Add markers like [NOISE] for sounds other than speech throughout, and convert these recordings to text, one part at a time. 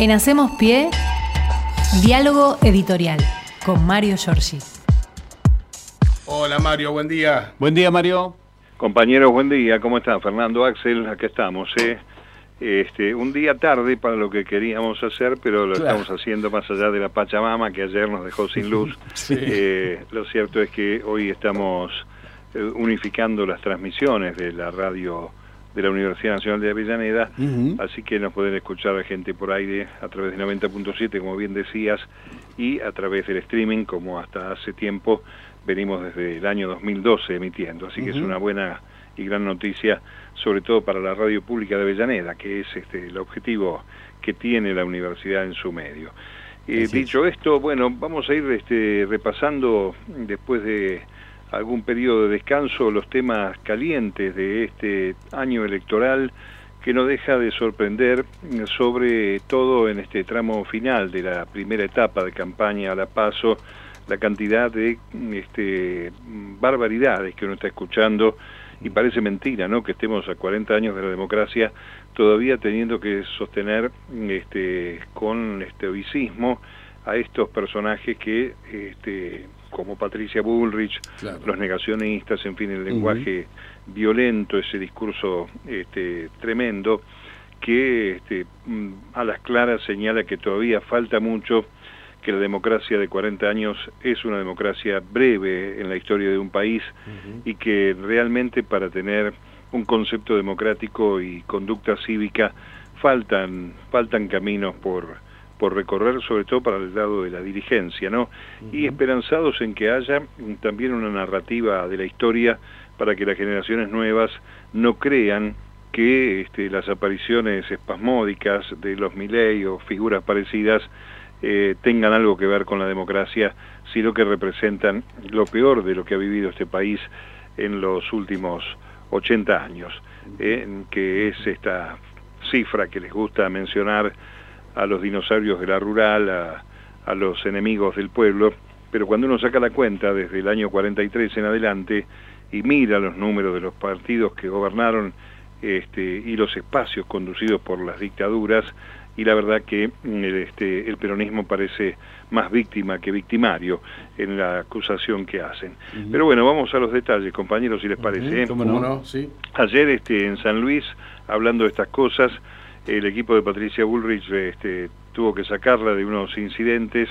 En Hacemos Pie, diálogo editorial con Mario Giorgi. Hola Mario, buen día. Buen día Mario. Compañeros, buen día. ¿Cómo están? Fernando, Axel, acá estamos. ¿eh? Este, un día tarde para lo que queríamos hacer, pero lo estamos haciendo más allá de la Pachamama que ayer nos dejó sin [LAUGHS] luz. Eh, lo cierto es que hoy estamos eh, unificando las transmisiones de la radio de la Universidad Nacional de Avellaneda, así que nos pueden escuchar a gente por aire a través de 90.7, como bien decías, y a través del streaming, como hasta hace tiempo venimos desde el año 2012 emitiendo, así que es una buena y gran noticia, sobre todo para la radio pública de Avellaneda, que es este, el objetivo que tiene la universidad en su medio. Eh, dicho esto, bueno, vamos a ir este, repasando después de algún periodo de descanso los temas calientes de este año electoral que no deja de sorprender sobre todo en este tramo final de la primera etapa de campaña a la paso la cantidad de este, barbaridades que uno está escuchando y parece mentira, ¿no? Que estemos a 40 años de la democracia todavía teniendo que sostener este, con este a estos personajes que este, como Patricia Bullrich, los negacionistas, en fin, el lenguaje violento, ese discurso este, tremendo, que este, mm, a las claras señala que todavía falta mucho, que la democracia de 40 años es una democracia breve en la historia de un país y que realmente para tener un concepto democrático y conducta cívica faltan, faltan caminos por por recorrer, sobre todo para el lado de la dirigencia, ¿no? Y esperanzados en que haya también una narrativa de la historia para que las generaciones nuevas no crean que este, las apariciones espasmódicas de los Milley o figuras parecidas eh, tengan algo que ver con la democracia, sino que representan lo peor de lo que ha vivido este país en los últimos 80 años, eh, que es esta cifra que les gusta mencionar a los dinosaurios de la rural, a, los enemigos del pueblo, pero cuando uno saca la cuenta desde el año 43 en adelante y mira los números de los partidos que gobernaron este, y los espacios conducidos por las dictaduras, y la verdad que mm, el, este, el peronismo parece más víctima que victimario en la acusación que hacen. Pero bueno, vamos a los detalles, compañeros, si les parece. ¿eh? ¿Cómo no? Sí. Ayer este, en San Luis, hablando de estas cosas, el equipo de Patricia Bullrich este, tuvo que sacarla de unos incidentes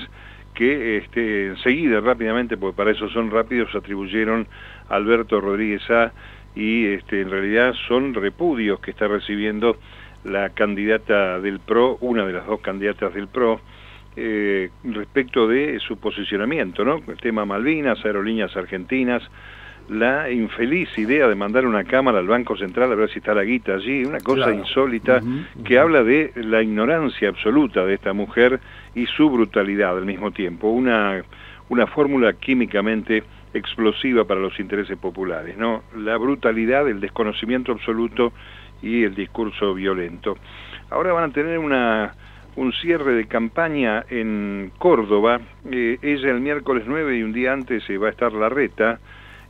que este, enseguida, rápidamente, porque para eso son rápidos, atribuyeron a Alberto Rodríguez A y este, en realidad son repudios que está recibiendo la candidata del PRO, una de las dos candidatas del PRO, eh, respecto de su posicionamiento, ¿no? El tema Malvinas, aerolíneas argentinas, la infeliz idea de mandar una cámara al Banco Central a ver si está la guita allí, una cosa insólita que habla de la ignorancia absoluta de esta mujer y su brutalidad al mismo tiempo, una, una fórmula químicamente explosiva para los intereses populares, ¿no? La brutalidad, el desconocimiento absoluto y el discurso violento. Ahora van a tener una, un cierre de campaña en Córdoba, eh, ella el miércoles 9 y un día antes se va a estar la reta,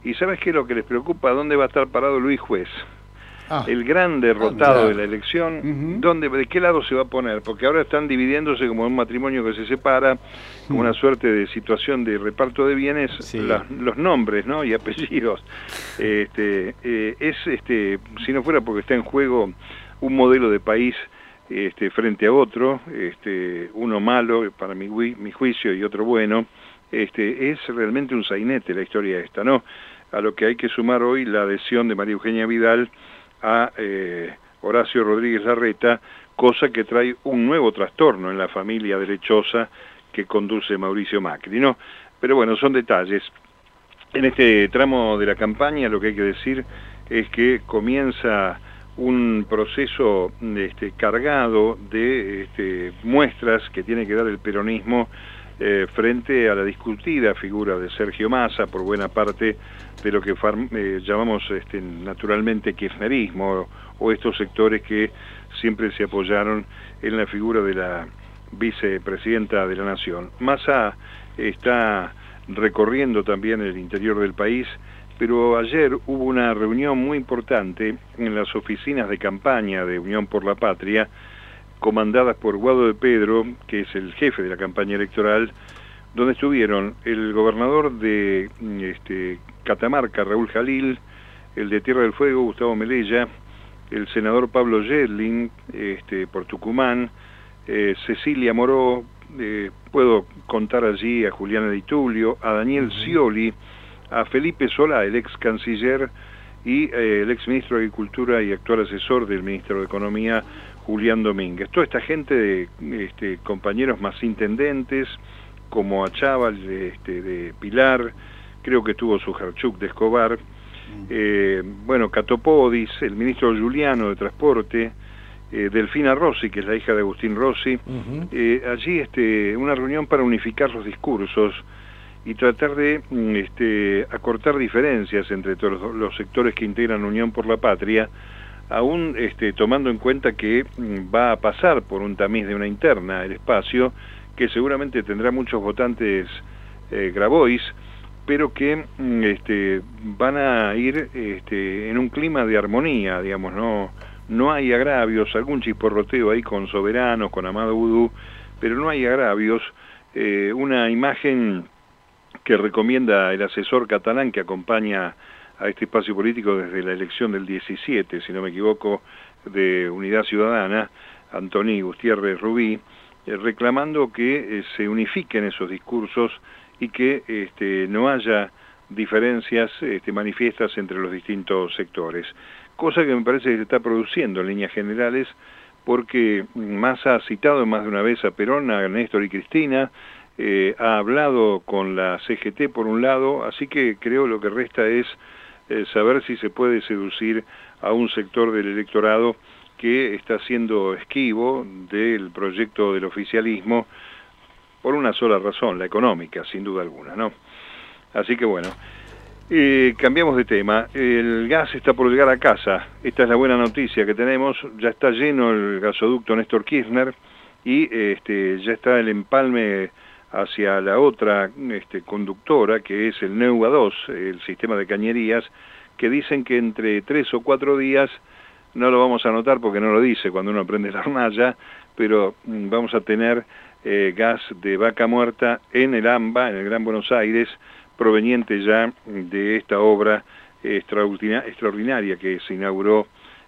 ¿Y sabes qué es lo que les preocupa? ¿Dónde va a estar parado Luis Juez? Ah. el gran derrotado ah, de la elección, ¿dónde, ¿de qué lado se va a poner? Porque ahora están dividiéndose como un matrimonio que se separa, como una suerte de situación de reparto de bienes, los nombres ¿no? y apellidos. [LAUGHS] Este, eh, es, este, si no fuera porque está en juego un modelo de país este, frente a otro, este, uno malo para mi, mi juicio y otro bueno, este, es realmente un sainete la historia esta, ¿no? A lo que hay que sumar hoy la adhesión de María Eugenia Vidal a eh, Horacio Rodríguez Larreta, cosa que trae un nuevo trastorno en la familia derechosa que conduce Mauricio Macri, ¿no? Pero bueno, son detalles. En este tramo de la campaña lo que hay que decir es que comienza un proceso este, cargado de este, muestras que tiene que dar el peronismo eh, frente a la discutida figura de Sergio Massa por buena parte de lo que eh, llamamos este, naturalmente kirchnerismo o, estos sectores que siempre se apoyaron en la figura de la vicepresidenta de la Nación. Massa está recorriendo también el interior del país, pero ayer hubo una reunión muy importante en las oficinas de campaña de Unión por la Patria, comandadas por Guado de Pedro, que es el jefe de la campaña electoral, donde estuvieron el gobernador de este, Catamarca, Raúl Jalil, el de Tierra del Fuego, Gustavo Melella, el senador Pablo Yerling, este, por Tucumán, eh, Cecilia Moró, eh, puedo contar allí a Juliana Di Tulio, a Daniel Scioli, a Felipe Solá, el ex canciller y eh, el ex ministro de Agricultura y actual asesor del ministro de Economía, Julián Domínguez. Toda esta gente de este, compañeros más intendentes, como a Chaval este, de Pilar, creo que tuvo su Jarchuk de Escobar, eh, bueno, Catopodis, el ministro Juliano de Transporte, eh, Delfina Rossi, que es la hija de Agustín Rossi, eh, allí este, una reunión para unificar los discursos y tratar de mm, este, acortar diferencias entre todos los sectores que integran Unión por la Patria, aún este, tomando en cuenta que mm, va a pasar por un tamiz de una interna el espacio, que seguramente tendrá muchos votantes eh, Grabois, pero que mm, este, van a ir este, en un clima de armonía, digamos, no no hay agravios, algún chisporroteo ahí con Soberano, con Amado Udú, pero no hay agravios. Eh, una imagen que recomienda el asesor catalán que acompaña a este espacio político desde la elección del 17, si no me equivoco, de Unidad Ciudadana, Antoni Gutiérrez Rubí, eh, reclamando que eh, se unifiquen esos discursos y que este, no haya diferencias este, manifiestas entre los distintos sectores. Cosa que me parece que se está produciendo en líneas generales, porque Massa ha citado más de una vez a Perón, a Néstor y Cristina, eh, ha hablado con la CGT por un lado, así que creo lo que resta es eh, saber si se puede seducir a un sector del electorado que está siendo esquivo del proyecto del oficialismo por una sola razón, la económica, sin duda alguna, ¿no? Así que bueno, eh, cambiamos de tema. El gas está por llegar a casa. Esta es la buena noticia que tenemos. Ya está lleno el gasoducto Néstor Kirchner y este, ya está el empalme hacia la otra este, conductora, que es el NEUA 2, el sistema de cañerías, que dicen que entre tres o cuatro días, no lo vamos a notar porque no lo dice cuando uno prende la hornalla, pero mm, vamos a tener eh, gas de vaca muerta en el AMBA, en el Gran Buenos Aires, proveniente ya de esta obra extraordinaria que se inauguró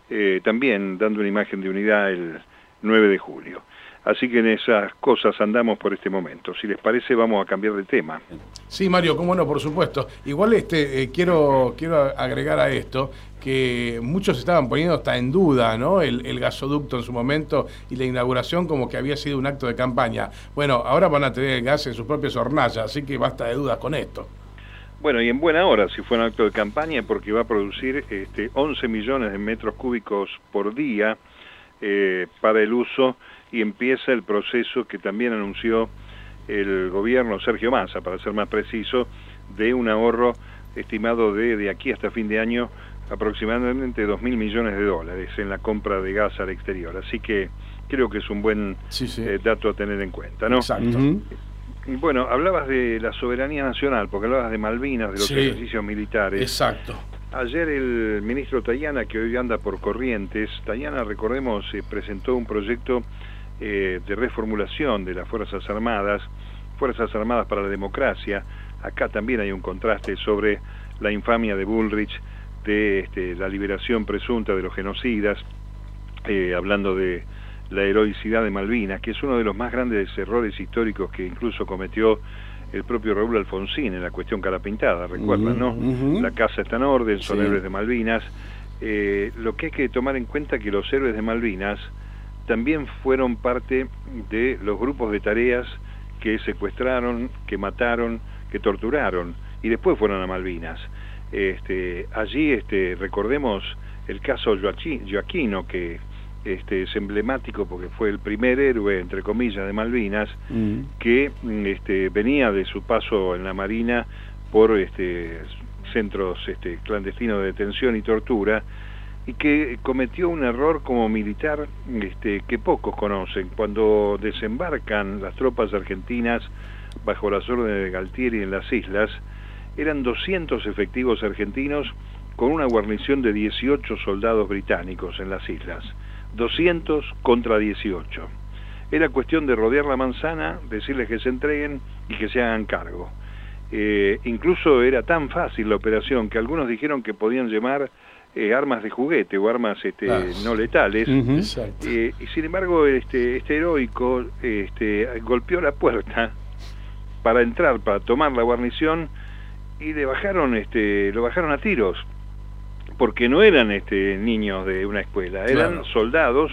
eh, también dando una imagen de unidad el 9 de julio. Así que en esas cosas andamos por este momento. Si les parece, vamos a cambiar de tema. Sí, Mario, cómo no, por supuesto. Igual este, eh, quiero, quiero agregar a esto que muchos estaban poniendo hasta en duda ¿no? El, el, gasoducto en su momento y la inauguración como que había sido un acto de campaña. Bueno, ahora van a tener el gas en sus propias hornallas, así que basta de dudas con esto. Bueno, y en buena hora si fue un acto de campaña porque va a producir este, 11 millones de metros cúbicos por día eh, para el uso y empieza el proceso que también anunció el gobierno Sergio Massa, para ser más preciso, de un ahorro estimado de, de aquí hasta fin de año aproximadamente 2 mil millones de dólares en la compra de gas al exterior. Así que creo que es un buen eh, dato a tener en cuenta, ¿no? Exacto. Bueno, hablabas de la soberanía nacional, porque hablabas de Malvinas, de los ejercicios militares. Exacto. Ayer el ministro Tayana, que hoy anda por Corrientes, Tayana, recordemos, eh, presentó un proyecto eh, de reformulación de las Fuerzas Armadas, Fuerzas Armadas para la Democracia. Acá también hay un contraste sobre la infamia de Bullrich, de este, la liberación presunta de los genocidas, eh, hablando de la heroicidad de Malvinas, que es uno de los más grandes errores históricos que incluso cometió el propio Raúl Alfonsín en la cuestión cara pintada, recuerdan, ¿no? La casa está en orden, son héroes de Malvinas. Eh, lo que hay que tomar en cuenta que los héroes de Malvinas también fueron parte de los grupos de tareas que secuestraron, que mataron, que torturaron y después fueron a Malvinas. Este, allí este, recordemos el caso Joaquino, que este, es emblemático porque fue el primer héroe, entre comillas, de Malvinas, mm. que mm, este, venía de su paso en la Marina por este, centros este, clandestinos de detención y tortura, y que cometió un error como militar este, que pocos conocen. Cuando desembarcan las tropas argentinas bajo las órdenes de Galtieri en las islas, eran 200 efectivos argentinos con una guarnición de 18 soldados británicos en las islas 200 contra 18. Era cuestión de rodear la manzana, decirles que se entreguen y que se hagan cargo. Eh, incluso era tan fácil la operación que algunos dijeron que podían llevar eh, armas de juguete o armas este, no letales. Eh, y sin embargo, este, este heroico este, golpeó la puerta para entrar, para tomar la guarnición y le bajaron, este, lo bajaron a tiros porque no eran este, niños de una escuela, eran soldados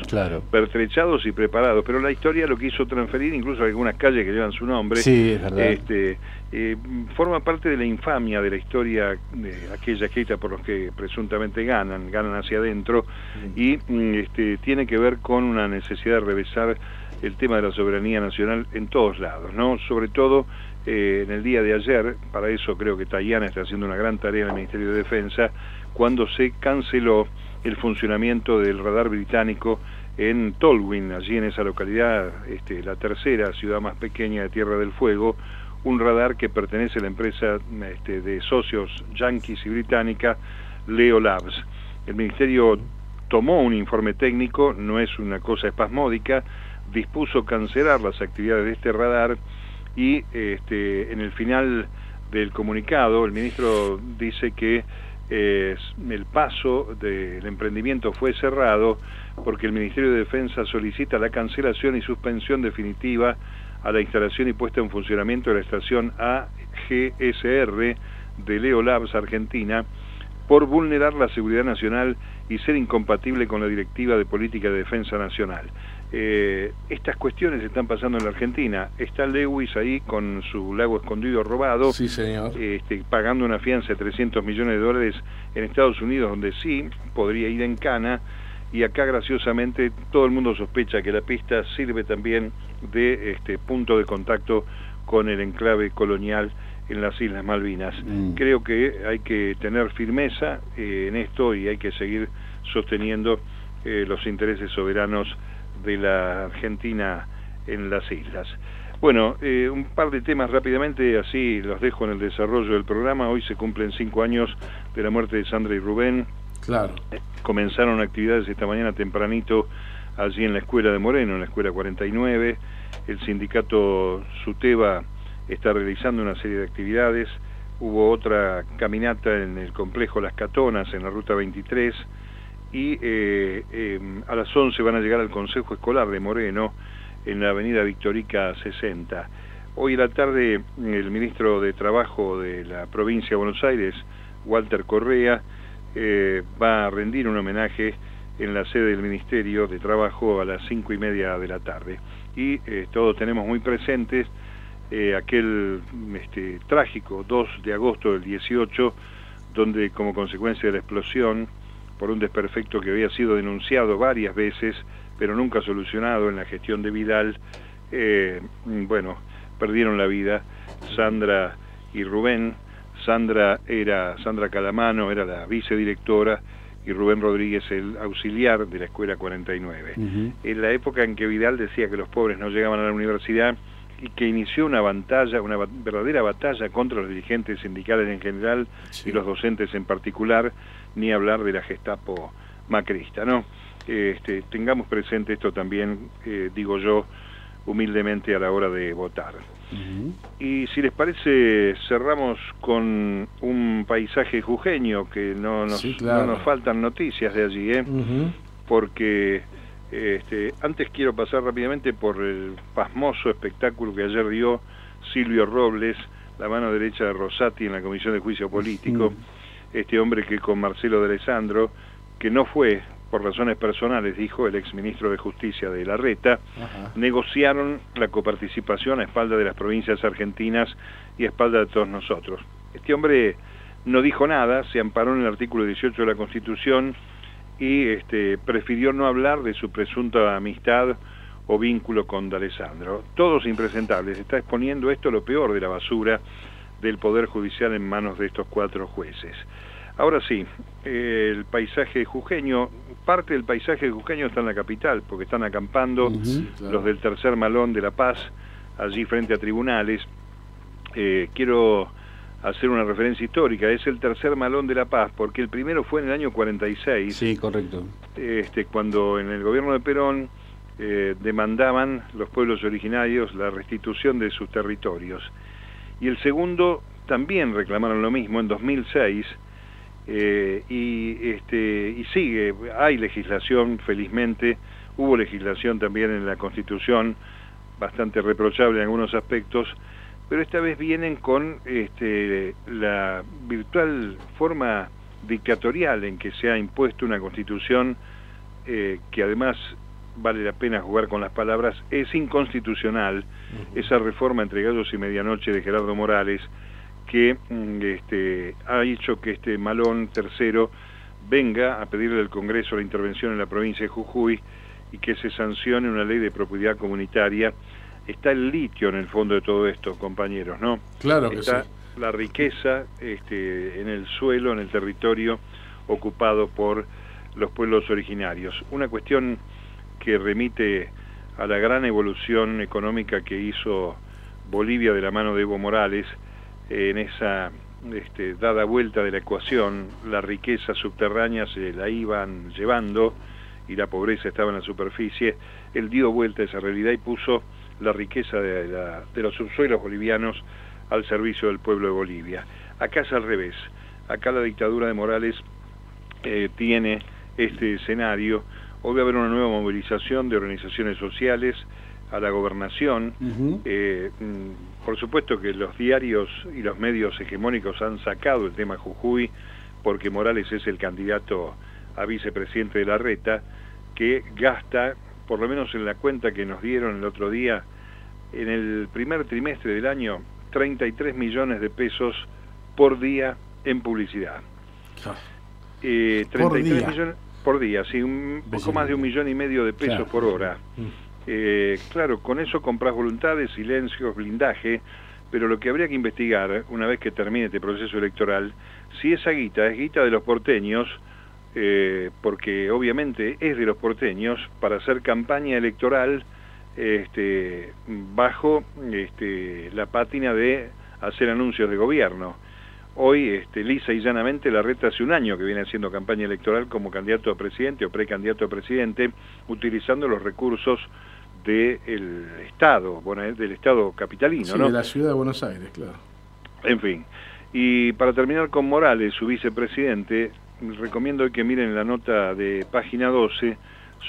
pertrechados y preparados. Pero la historia lo quiso transferir, incluso algunas calles que llevan su nombre, este, eh, forma parte de la infamia de la historia de aquella escrita por los que presuntamente ganan, ganan hacia adentro, y mm, este, tiene que ver con una necesidad de revesar el tema de la soberanía nacional en todos lados, ¿no? Sobre todo eh, en el día de ayer, para eso creo que Tayana está haciendo una gran tarea en el Ministerio de Defensa, cuando se canceló el funcionamiento del radar británico en Tolwyn, allí en esa localidad, este, la tercera ciudad más pequeña de Tierra del Fuego, un radar que pertenece a la empresa este, de socios yanquis y británica Leo Labs. El Ministerio tomó un informe técnico, no es una cosa espasmódica, dispuso cancelar las actividades de este radar y este, en el final del comunicado el ministro dice que el paso del emprendimiento fue cerrado porque el Ministerio de Defensa solicita la cancelación y suspensión definitiva a la instalación y puesta en funcionamiento de la estación AGSR de Leo Labs Argentina por vulnerar la seguridad nacional y ser incompatible con la Directiva de Política de Defensa Nacional. Eh, estas cuestiones están pasando en la Argentina. Está Lewis ahí con su lago escondido robado, sí, señor. Este, pagando una fianza de 300 millones de dólares en Estados Unidos, donde sí podría ir en cana. Y acá, graciosamente, todo el mundo sospecha que la pista sirve también de este, punto de contacto con el enclave colonial en las Islas Malvinas. Mm. Creo que hay que tener firmeza eh, en esto y hay que seguir sosteniendo eh, los intereses soberanos de la Argentina en las islas. Bueno, eh, un par de temas rápidamente, así los dejo en el desarrollo del programa. Hoy se cumplen cinco años de la muerte de Sandra y Rubén. Claro. Eh, comenzaron actividades esta mañana tempranito allí en la escuela de Moreno, en la escuela 49. El sindicato Suteba está realizando una serie de actividades. Hubo otra caminata en el complejo Las Catonas, en la ruta 23 y eh, em, a las 11 van a llegar al Consejo Escolar de Moreno en la avenida Victorica 60. Hoy en la tarde el ministro de Trabajo de la provincia de Buenos Aires, Walter Correa, eh, va a rendir un homenaje en la sede del Ministerio de Trabajo a las cinco y media de la tarde. Y eh, todos tenemos muy presentes aquel este, trágico 2 de agosto del 18, donde como consecuencia de la explosión por un desperfecto que había sido denunciado varias veces, pero nunca solucionado en la gestión de Vidal, eh, bueno, perdieron la vida Sandra y Rubén. Sandra era Sandra Calamano, era la vicedirectora y Rubén Rodríguez el auxiliar de la escuela 49. En la época en que Vidal decía que los pobres no llegaban a la universidad y que inició una batalla, una verdadera batalla contra los dirigentes sindicales en general y los docentes en particular, ni hablar de la Gestapo macrista, ¿no? Este, tengamos presente esto también, eh, digo yo, humildemente a la hora de votar. Y si les parece, cerramos con un paisaje jujeño, que no nos, no nos faltan noticias de allí, ¿eh? porque este, antes quiero pasar rápidamente por el pasmoso espectáculo que ayer dio Silvio Robles, la mano derecha de Rosati en la Comisión de Juicio Político este hombre que con Marcelo de Alessandro, que no fue por razones personales, dijo el exministro de Justicia de la Reta, negociaron la coparticipación a espalda de las provincias argentinas y a espalda de todos nosotros. Este hombre no dijo nada, se amparó en el artículo 18 de la Constitución y este, prefirió no hablar de su presunta amistad o vínculo con D'Alessandro. Todos impresentables. Está exponiendo esto lo peor de la basura del Poder Judicial en manos de estos cuatro jueces. Ahora sí, el paisaje jujeño, parte del paisaje jujeño está en la capital, porque están acampando los del tercer malón de La Paz, allí frente a tribunales. Eh, quiero hacer una referencia histórica, es el tercer malón de La Paz, porque el primero fue en el año 46. Sí, correcto. este, cuando en el gobierno de Perón eh, demandaban los pueblos originarios la restitución de sus territorios. Y el segundo también reclamaron lo mismo en 2006 eh, y, este, y sigue, hay legislación, felizmente, hubo legislación también en la Constitución, bastante reprochable en algunos aspectos, pero esta vez vienen con este, la virtual forma dictatorial en que se ha impuesto una constitución eh, que además vale la pena jugar con las palabras, es inconstitucional esa reforma entre gallos y medianoche de Gerardo Morales que mm, este, ha hecho que este malón tercero venga a pedirle al Congreso la intervención en la provincia de Jujuy y que se sancione una ley de propiedad comunitaria. Está el litio en el fondo de todo esto, compañeros, ¿no? Claro que Está la riqueza este, en el suelo, en el territorio ocupado por los pueblos originarios. Una cuestión que remite a la gran evolución económica que hizo Bolivia de la mano de Evo Morales, en esa este, dada vuelta de la ecuación, la riqueza subterránea se la iban llevando y la pobreza estaba en la superficie, él dio vuelta a esa realidad y puso la riqueza de, de los subsuelos bolivianos al servicio del pueblo de Bolivia. Acá es al revés, acá la dictadura de Morales eh, tiene este escenario, hoy va a haber una nueva movilización de organizaciones sociales, a la gobernación. Eh, mm, por supuesto que los diarios y los medios hegemónicos han sacado el tema Jujuy porque Morales es el candidato a vicepresidente de la reta que gasta, por lo menos en la cuenta que nos dieron el otro día, en el primer trimestre del año, 33 millones de pesos por día en publicidad. Eh, 33 por día. millones por día, sí, un poco más de un millón y medio de pesos por hora. Mm. Eh, claro, con eso compras voluntades, silencios, blindaje, pero lo que habría que investigar, una vez que termine este proceso electoral, si esa guita es guita de los porteños, eh, porque obviamente es de los porteños, para hacer campaña electoral este, bajo este, la pátina de hacer anuncios de gobierno. Hoy, este, lisa y llanamente, la reta hace un año que viene haciendo campaña electoral como candidato a presidente o precandidato a presidente, utilizando los recursos del Estado, bueno, del Estado capitalino, sí, de la ciudad de Buenos Aires, claro. En fin. Y para terminar con Morales, su vicepresidente, recomiendo que miren la nota de página 12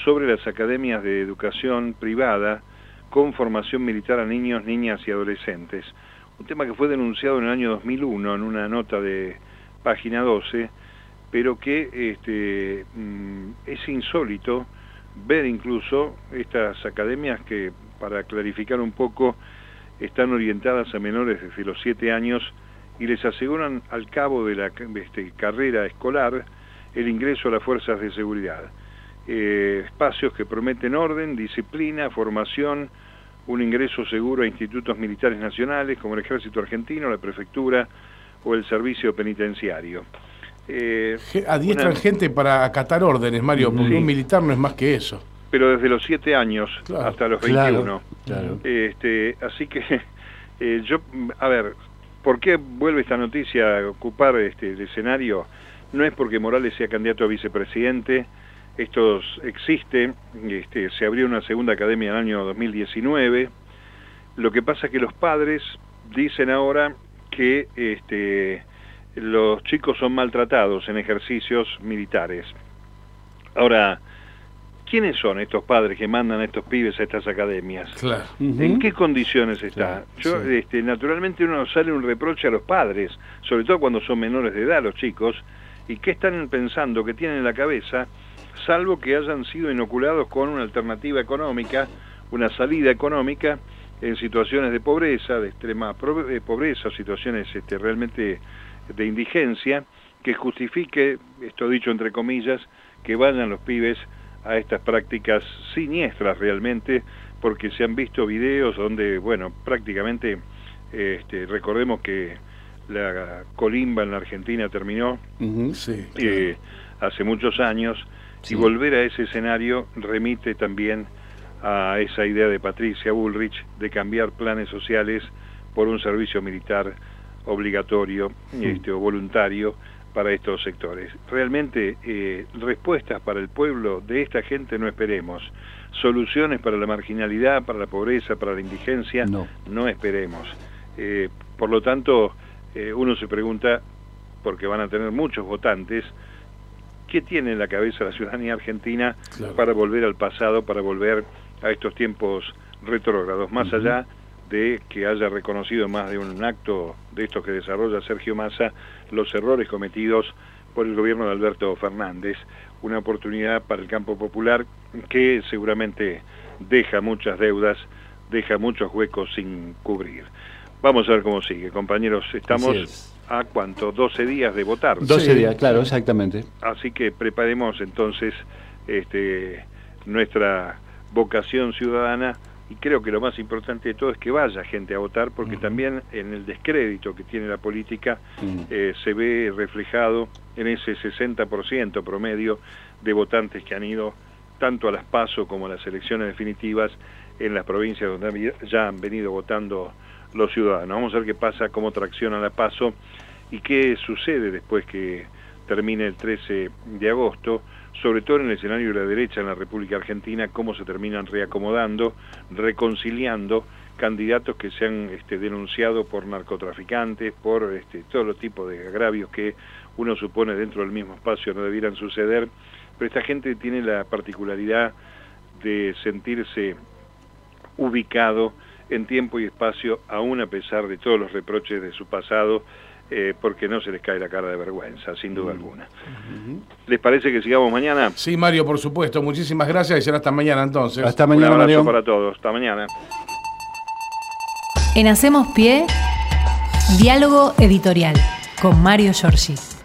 sobre las academias de educación privada con formación militar a niños, niñas y adolescentes. Un tema que fue denunciado en el año 2001 en una nota de página 12, pero que este, mm, es insólito ver incluso estas academias que, para clarificar un poco, están orientadas a menores desde los 7 años y les aseguran al cabo de la este, carrera escolar el ingreso a las fuerzas de seguridad. Eh, espacios que prometen orden, disciplina, formación, un ingreso seguro a institutos militares nacionales como el Ejército Argentino, la Prefectura o el Servicio Penitenciario. Eh, Adiestran gente para acatar órdenes, Mario, porque un militar no es más que eso. Pero desde los 7 años hasta los 21. Este, así que [LAUGHS] eh, yo, a ver, ¿por qué vuelve esta noticia a ocupar este, el escenario? No es porque Morales sea candidato a vicepresidente, esto existe, este, se abrió una segunda academia en el año 2019, lo que pasa es que los padres dicen ahora que este, los chicos son maltratados en ejercicios militares. Ahora, ¿quiénes son estos padres que mandan a estos pibes a estas academias? Claro. ¿En qué condiciones está? Yo, este, naturalmente uno sale un reproche a los padres, sobre todo cuando son menores de edad los chicos, y qué están pensando, que tienen en la cabeza, salvo que hayan sido inoculados con una alternativa económica, una salida económica en situaciones de pobreza, de extrema pobreza, situaciones este, realmente de indigencia que justifique, esto dicho entre comillas, que vayan los pibes a estas prácticas siniestras realmente, porque se han visto videos donde, bueno, prácticamente, este, recordemos que la colimba en la Argentina terminó eh, hace muchos años, y volver a ese escenario remite también a esa idea de Patricia Bullrich de cambiar planes sociales por un servicio militar obligatorio este, o voluntario para estos sectores. Realmente eh, respuestas para el pueblo de esta gente no esperemos. Soluciones para la marginalidad, para la pobreza, para la indigencia, no, no esperemos. Eh, por lo tanto, eh, uno se pregunta, porque van a tener muchos votantes, ¿qué tiene en la cabeza la ciudadanía argentina para volver al pasado, para volver a estos tiempos retrógrados, más allá de que haya reconocido más de un acto de estos que desarrolla Sergio Massa los errores cometidos por el gobierno de Alberto Fernández, una oportunidad para el campo popular que seguramente deja muchas deudas, deja muchos huecos sin cubrir. Vamos a ver cómo sigue, compañeros. Estamos a cuánto, 12 días de votar. 12 días, claro, exactamente. Así que preparemos entonces este, nuestra vocación ciudadana y creo que lo más importante de todo es que vaya gente a votar porque también en el descrédito que tiene la política eh, se ve reflejado en ese 60% promedio de votantes que han ido tanto a las PASO como a las elecciones definitivas en las provincias donde ya han venido votando los ciudadanos. Vamos a ver qué pasa, cómo tracciona la PASO y qué sucede después que termine el 13 de agosto sobre todo en el escenario de la derecha en la República Argentina, cómo se terminan reacomodando, reconciliando candidatos que se han este, denunciado por narcotraficantes, por este, todo los de agravios que uno supone dentro del mismo espacio no debieran suceder, pero esta gente tiene la particularidad de sentirse ubicado en tiempo y espacio, aún a pesar de todos los reproches de su pasado, eh, porque no se les cae la cara de vergüenza, sin duda alguna. ¿Les parece que sigamos mañana? Sí, Mario, por supuesto. Muchísimas gracias y será hasta mañana entonces. Hasta mañana, Un abrazo para todos. Hasta mañana. En Hacemos Pie, diálogo editorial con Mario Giorgi.